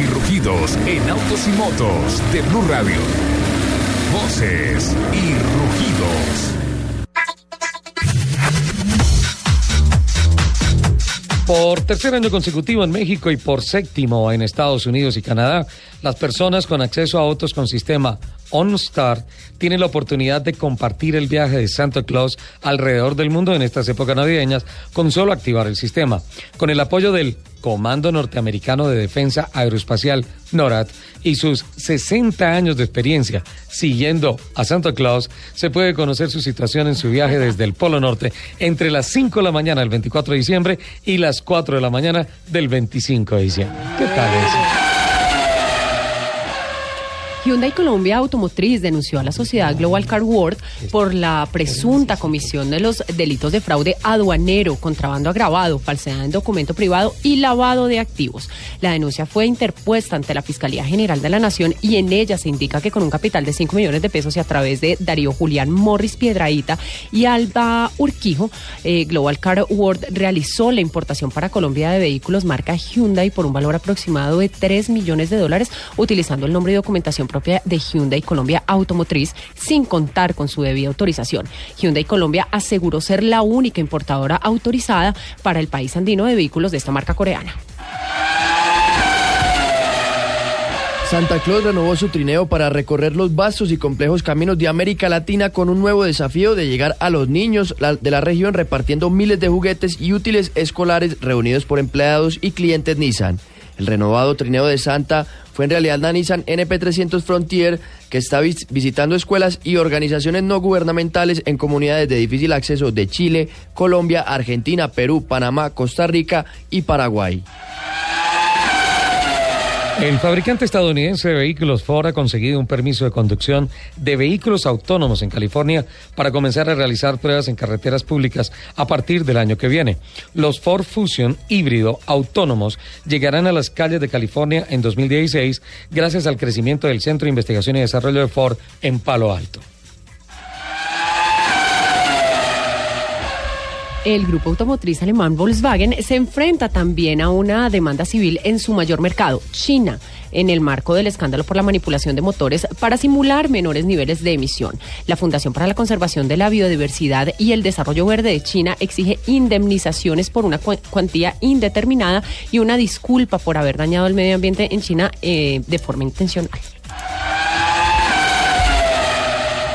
y rugidos en autos y motos de Blue Radio. Voces y rugidos. Por tercer año consecutivo en México y por séptimo en Estados Unidos y Canadá, las personas con acceso a autos con sistema OnStar tienen la oportunidad de compartir el viaje de Santa Claus alrededor del mundo en estas épocas navideñas con solo activar el sistema. Con el apoyo del Comando Norteamericano de Defensa Aeroespacial NORAD y sus 60 años de experiencia siguiendo a Santa Claus, se puede conocer su situación en su viaje desde el Polo Norte entre las 5 de la mañana del 24 de diciembre y las 4 de la mañana del 25 de diciembre. ¿Qué tal eso? Hyundai Colombia Automotriz denunció a la sociedad Global Car World por la presunta comisión de los delitos de fraude aduanero, contrabando agravado, falsedad en documento privado y lavado de activos. La denuncia fue interpuesta ante la Fiscalía General de la Nación y en ella se indica que con un capital de 5 millones de pesos y a través de Darío Julián Morris Piedraíta y Alba Urquijo, eh, Global Car World realizó la importación para Colombia de vehículos marca Hyundai por un valor aproximado de 3 millones de dólares utilizando el nombre y documentación propia de Hyundai Colombia Automotriz sin contar con su debida autorización. Hyundai Colombia aseguró ser la única importadora autorizada para el país andino de vehículos de esta marca coreana. Santa Claus renovó su trineo para recorrer los vastos y complejos caminos de América Latina con un nuevo desafío de llegar a los niños de la región repartiendo miles de juguetes y útiles escolares reunidos por empleados y clientes Nissan. El renovado trineo de Santa fue en realidad la Nissan NP300 Frontier que está visitando escuelas y organizaciones no gubernamentales en comunidades de difícil acceso de Chile, Colombia, Argentina, Perú, Panamá, Costa Rica y Paraguay. El fabricante estadounidense de vehículos Ford ha conseguido un permiso de conducción de vehículos autónomos en California para comenzar a realizar pruebas en carreteras públicas a partir del año que viene. Los Ford Fusion híbrido autónomos llegarán a las calles de California en 2016 gracias al crecimiento del Centro de Investigación y Desarrollo de Ford en Palo Alto. El grupo automotriz alemán Volkswagen se enfrenta también a una demanda civil en su mayor mercado, China, en el marco del escándalo por la manipulación de motores para simular menores niveles de emisión. La Fundación para la Conservación de la Biodiversidad y el Desarrollo Verde de China exige indemnizaciones por una cuantía indeterminada y una disculpa por haber dañado el medio ambiente en China eh, de forma intencional.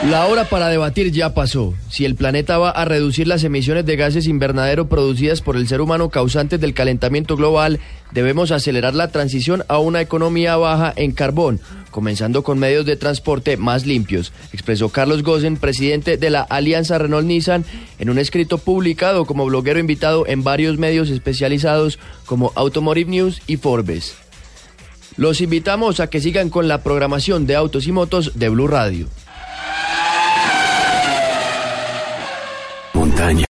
La hora para debatir ya pasó. Si el planeta va a reducir las emisiones de gases invernadero producidas por el ser humano causantes del calentamiento global, debemos acelerar la transición a una economía baja en carbón, comenzando con medios de transporte más limpios, expresó Carlos Gosen, presidente de la Alianza Renault-Nissan, en un escrito publicado como bloguero invitado en varios medios especializados como Automotive News y Forbes. Los invitamos a que sigan con la programación de Autos y Motos de Blue Radio.